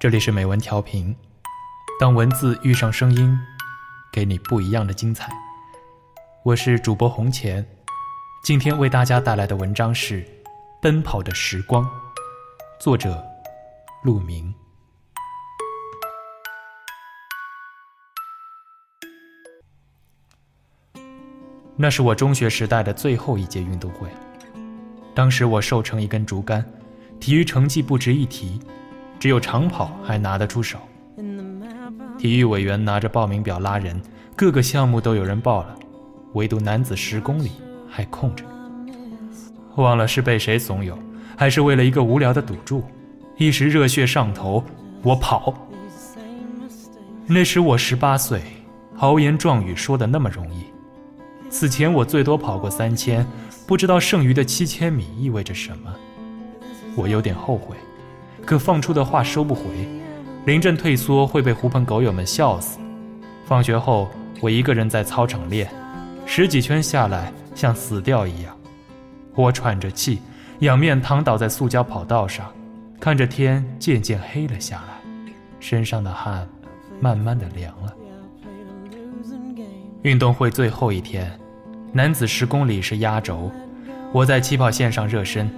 这里是美文调频，当文字遇上声音，给你不一样的精彩。我是主播红钱，今天为大家带来的文章是《奔跑的时光》，作者陆明。那是我中学时代的最后一届运动会，当时我瘦成一根竹竿，体育成绩不值一提，只有长跑还拿得出手。体育委员拿着报名表拉人，各个项目都有人报了，唯独男子十公里还空着。忘了是被谁怂恿，还是为了一个无聊的赌注，一时热血上头，我跑。那时我十八岁，豪言壮语说的那么容易。此前我最多跑过三千，不知道剩余的七千米意味着什么。我有点后悔，可放出的话收不回。临阵退缩会被狐朋狗友们笑死。放学后，我一个人在操场练，十几圈下来像死掉一样。我喘着气，仰面躺倒在塑胶跑道上，看着天渐渐黑了下来，身上的汗慢慢的凉了。运动会最后一天，男子十公里是压轴。我在起跑线上热身，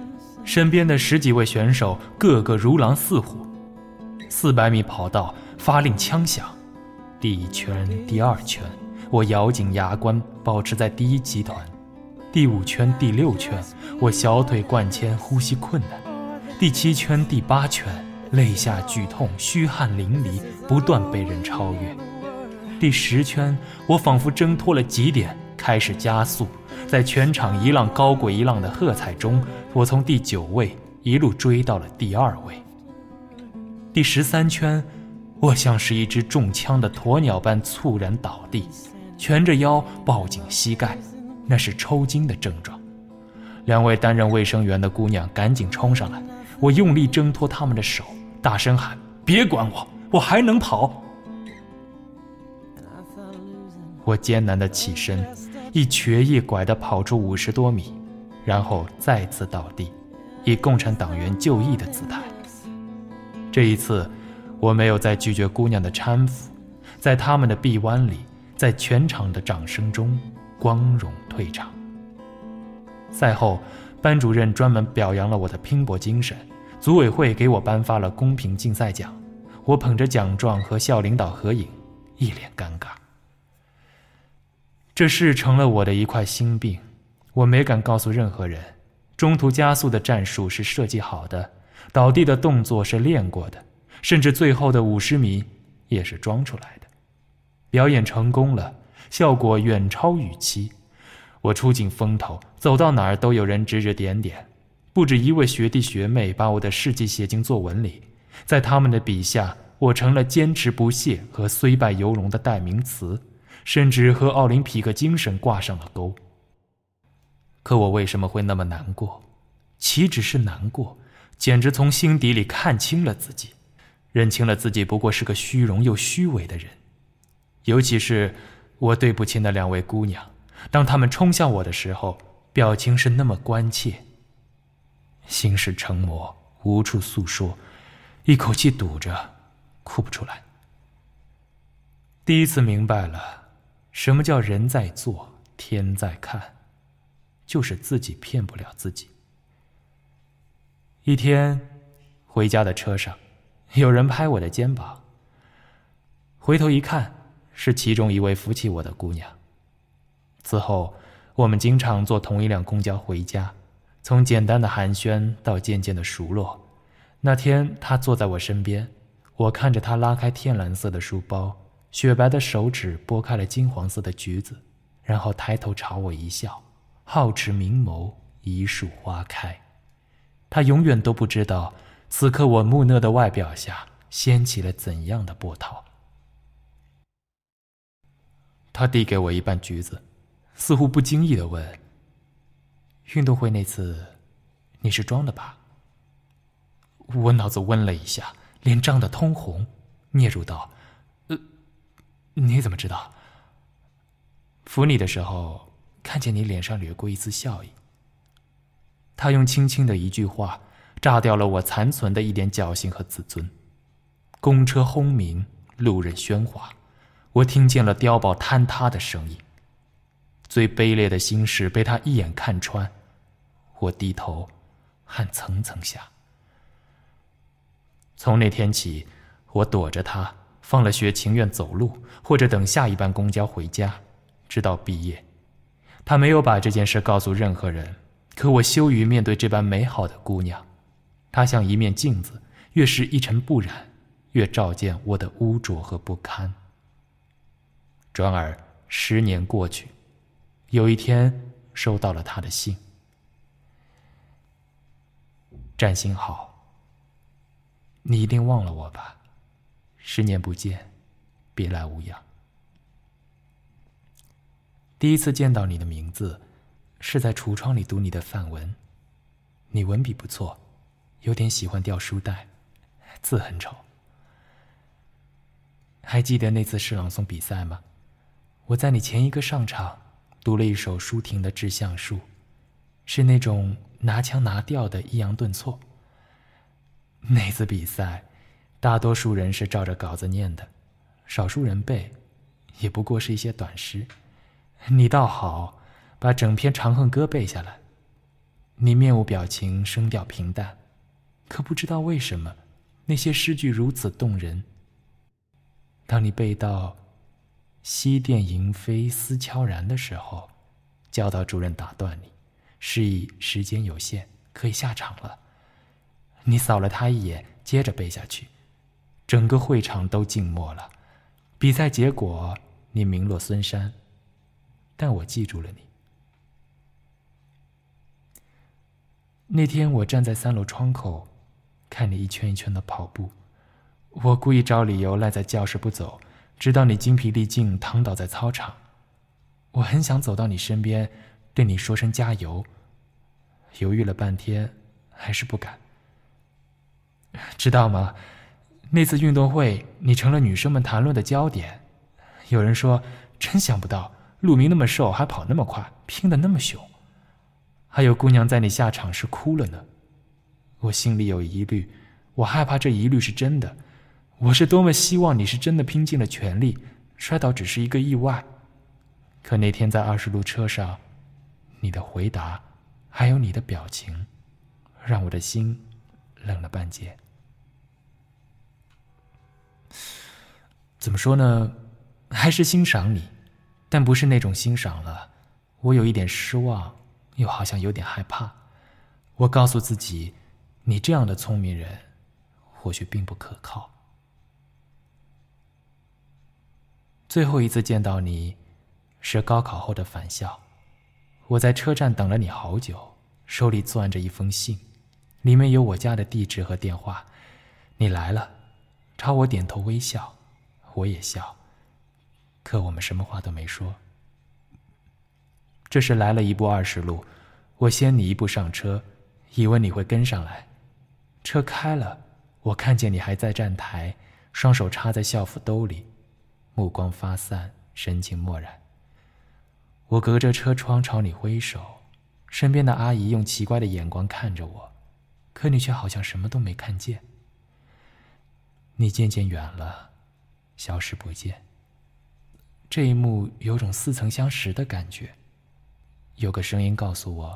身边的十几位选手个个如狼似虎。四百米跑道发令枪响，第一圈、第二圈，我咬紧牙关保持在第一集团。第五圈、第六圈，我小腿灌铅，呼吸困难。第七圈、第八圈，肋下剧痛，虚汗淋漓，不断被人超越。第十圈，我仿佛挣脱了极点，开始加速，在全场一浪高过一浪的喝彩中，我从第九位一路追到了第二位。第十三圈，我像是一只中枪的鸵鸟般猝然倒地，蜷着腰抱紧膝盖，那是抽筋的症状。两位担任卫生员的姑娘赶紧冲上来，我用力挣脱他们的手，大声喊：“别管我，我还能跑！”我艰难地起身，一瘸一拐地跑出五十多米，然后再次倒地，以共产党员就义的姿态。这一次，我没有再拒绝姑娘的搀扶，在他们的臂弯里，在全场的掌声中，光荣退场。赛后，班主任专门表扬了我的拼搏精神，组委会给我颁发了公平竞赛奖，我捧着奖状和校领导合影，一脸尴尬。这事成了我的一块心病，我没敢告诉任何人。中途加速的战术是设计好的，倒地的动作是练过的，甚至最后的五十米也是装出来的。表演成功了，效果远超预期。我出尽风头，走到哪儿都有人指指点点，不止一位学弟学妹把我的事迹写进作文里，在他们的笔下，我成了坚持不懈和虽败犹荣的代名词。甚至和奥林匹克精神挂上了钩。可我为什么会那么难过？岂止是难过，简直从心底里看清了自己，认清了自己不过是个虚荣又虚伪的人。尤其是我对不起那两位姑娘，当她们冲向我的时候，表情是那么关切。心事成魔，无处诉说，一口气堵着，哭不出来。第一次明白了。什么叫人在做，天在看？就是自己骗不了自己。一天，回家的车上，有人拍我的肩膀。回头一看，是其中一位扶起我的姑娘。此后，我们经常坐同一辆公交回家，从简单的寒暄到渐渐的熟络。那天，她坐在我身边，我看着她拉开天蓝色的书包。雪白的手指拨开了金黄色的橘子，然后抬头朝我一笑，皓齿明眸，一树花开。他永远都不知道，此刻我木讷的外表下掀起了怎样的波涛。他递给我一半橘子，似乎不经意的问：“运动会那次，你是装的吧？”我脑子嗡了一下，脸涨得通红，嗫嚅道。你怎么知道？扶你的时候，看见你脸上掠过一丝笑意。他用轻轻的一句话，炸掉了我残存的一点侥幸和自尊。公车轰鸣，路人喧哗，我听见了碉堡坍塌的声音。最卑劣的心事被他一眼看穿，我低头，汗层层下。从那天起，我躲着他，放了学情愿走路，或者等下一班公交回家，直到毕业。他没有把这件事告诉任何人，可我羞于面对这般美好的姑娘。她像一面镜子，越是一尘不染。越照见我的污浊和不堪。转而十年过去，有一天收到了他的信：“占星好，你一定忘了我吧？十年不见，别来无恙。第一次见到你的名字，是在橱窗里读你的范文。你文笔不错，有点喜欢掉书袋，字很丑。”还记得那次诗朗诵比赛吗？我在你前一个上场，读了一首舒婷的《致橡树》，是那种拿腔拿调的抑扬顿挫。那次比赛，大多数人是照着稿子念的，少数人背，也不过是一些短诗。你倒好，把整篇《长恨歌》背下来。你面无表情，声调平淡，可不知道为什么，那些诗句如此动人。当你背到“西殿萤飞思悄然”的时候，教导主任打断你，示意时间有限，可以下场了。你扫了他一眼，接着背下去，整个会场都静默了。比赛结果你名落孙山，但我记住了你。那天我站在三楼窗口，看你一圈一圈的跑步。我故意找理由赖在教室不走，直到你精疲力尽躺倒在操场。我很想走到你身边，对你说声加油。犹豫了半天，还是不敢。知道吗？那次运动会，你成了女生们谈论的焦点。有人说：“真想不到，陆明那么瘦，还跑那么快，拼得那么凶。”还有姑娘在你下场时哭了呢。我心里有疑虑，我害怕这疑虑是真的。我是多么希望你是真的拼尽了全力，摔倒只是一个意外。可那天在二十路车上，你的回答，还有你的表情，让我的心冷了半截。怎么说呢？还是欣赏你，但不是那种欣赏了。我有一点失望，又好像有点害怕。我告诉自己，你这样的聪明人，或许并不可靠。最后一次见到你，是高考后的返校。我在车站等了你好久，手里攥着一封信，里面有我家的地址和电话。你来了，朝我点头微笑，我也笑。可我们什么话都没说。这时来了一部二十路，我先你一步上车，以为你会跟上来。车开了，我看见你还在站台，双手插在校服兜里。目光发散，神情漠然。我隔着车窗朝你挥手，身边的阿姨用奇怪的眼光看着我，可你却好像什么都没看见。你渐渐远了，消失不见。这一幕有种似曾相识的感觉。有个声音告诉我，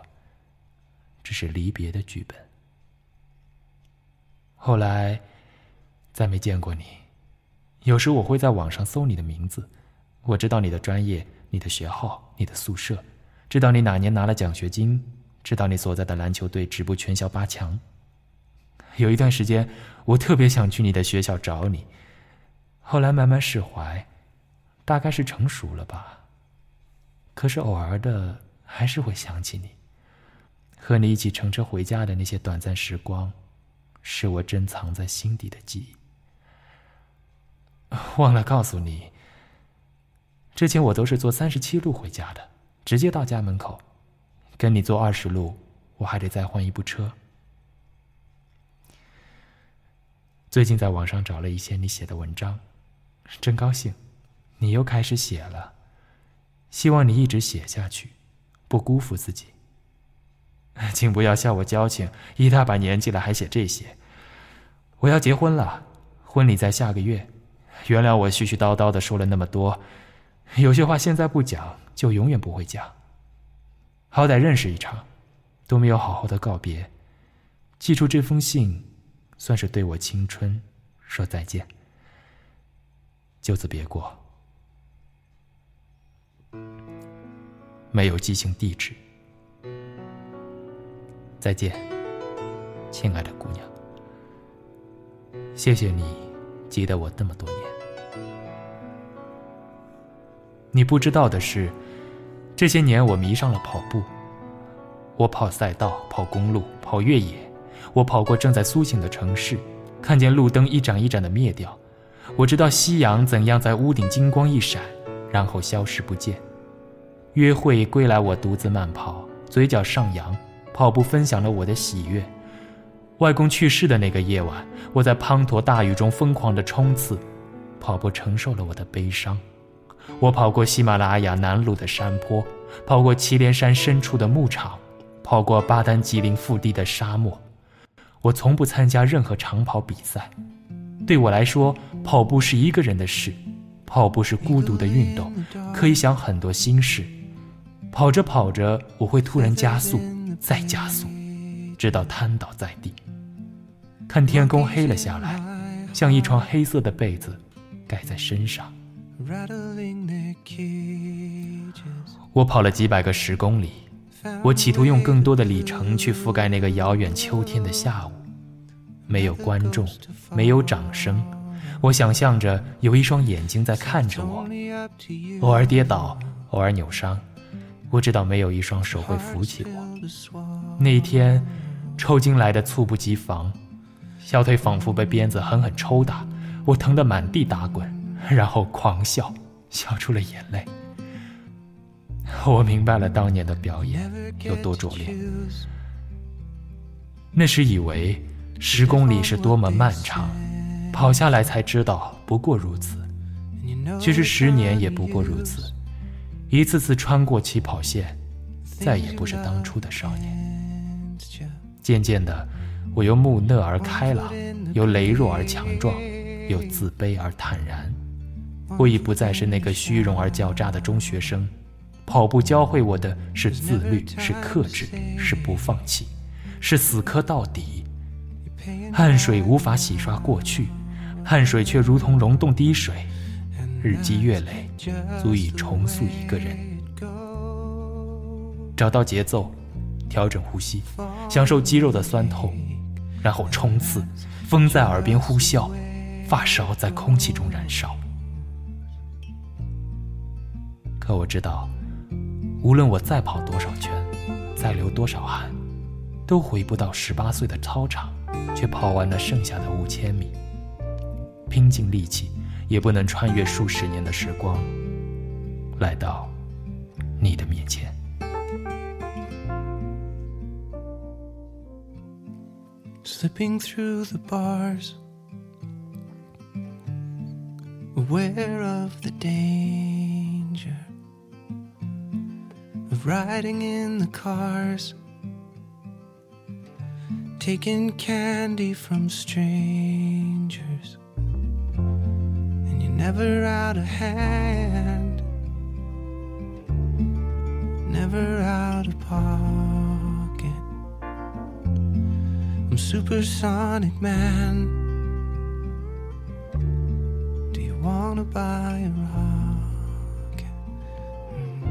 这是离别的剧本。后来，再没见过你。有时我会在网上搜你的名字，我知道你的专业、你的学号、你的宿舍，知道你哪年拿了奖学金，知道你所在的篮球队直步全校八强。有一段时间，我特别想去你的学校找你，后来慢慢释怀，大概是成熟了吧。可是偶尔的还是会想起你，和你一起乘车回家的那些短暂时光，是我珍藏在心底的记忆。忘了告诉你，之前我都是坐三十七路回家的，直接到家门口。跟你坐二十路，我还得再换一部车。最近在网上找了一些你写的文章，真高兴，你又开始写了。希望你一直写下去，不辜负自己。请不要笑我矫情，一大把年纪了还写这些。我要结婚了。婚礼在下个月。原谅我絮絮叨叨的说了那么多，有些话现在不讲，就永远不会讲。好歹认识一场，都没有好好的告别。寄出这封信，算是对我青春说再见。就此别过，没有寄信地址。再见，亲爱的姑娘。谢谢你记得我这么多年。你不知道的是，这些年我迷上了跑步。我跑赛道，跑公路，跑越野。我跑过正在苏醒的城市，看见路灯一盏一盏的灭掉。我知道夕阳怎样在屋顶金光一闪，然后消失不见。约会归来，我独自慢跑，嘴角上扬。跑步分享了我的喜悦。外公去世的那个夜晚，我在滂沱大雨中疯狂地冲刺，跑步承受了我的悲伤。我跑过喜马拉雅南麓的山坡，跑过祁连山深处的牧场，跑过巴丹吉林腹地的沙漠。我从不参加任何长跑比赛，对我来说，跑步是一个人的事，跑步是孤独的运动，可以想很多心事。跑着跑着，我会突然加速，再加速，直到瘫倒在地。看天空黑了下来，像一床黑色的被子盖在身上。我跑了几百个十公里，我企图用更多的里程去覆盖那个遥远秋天的下午。没有观众，没有掌声，我想象着有一双眼睛在看着我。偶尔跌倒，偶尔扭伤，我知道没有一双手会扶起我。那一天，抽筋来的猝不及防，小腿仿佛被鞭子狠狠抽打，我疼得满地打滚。然后狂笑，笑出了眼泪。我明白了当年的表演有多拙劣。那时以为十公里是多么漫长，跑下来才知道不过如此。其实十年也不过如此，一次次穿过起跑线，再也不是当初的少年。渐渐的，我由木讷而开朗，由羸弱而强壮，由自卑而坦然。我已不再是那个虚荣而狡诈的中学生，跑步教会我的是自律，是克制，是不放弃，是死磕到底。汗水无法洗刷过去，汗水却如同溶洞滴水，日积月累，足以重塑一个人。找到节奏，调整呼吸，享受肌肉的酸痛，然后冲刺，风在耳边呼啸，发梢在空气中燃烧。可我知道，无论我再跑多少圈，再流多少汗，都回不到十八岁的操场，却跑完了剩下的五千米。拼尽力气，也不能穿越数十年的时光，来到你的面前。Slipping through the bars, aware of the danger. of riding in the cars, taking candy from strangers, and you're never out of hand, never out of pocket. I'm supersonic man. Do you wanna buy a ride? Hmm.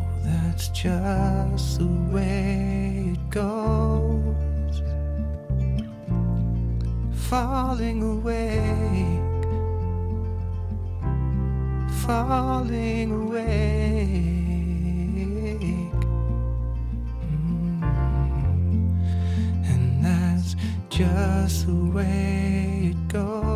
Oh, that's just the way it goes. Falling awake, falling awake. Mm. And that's just the way it goes.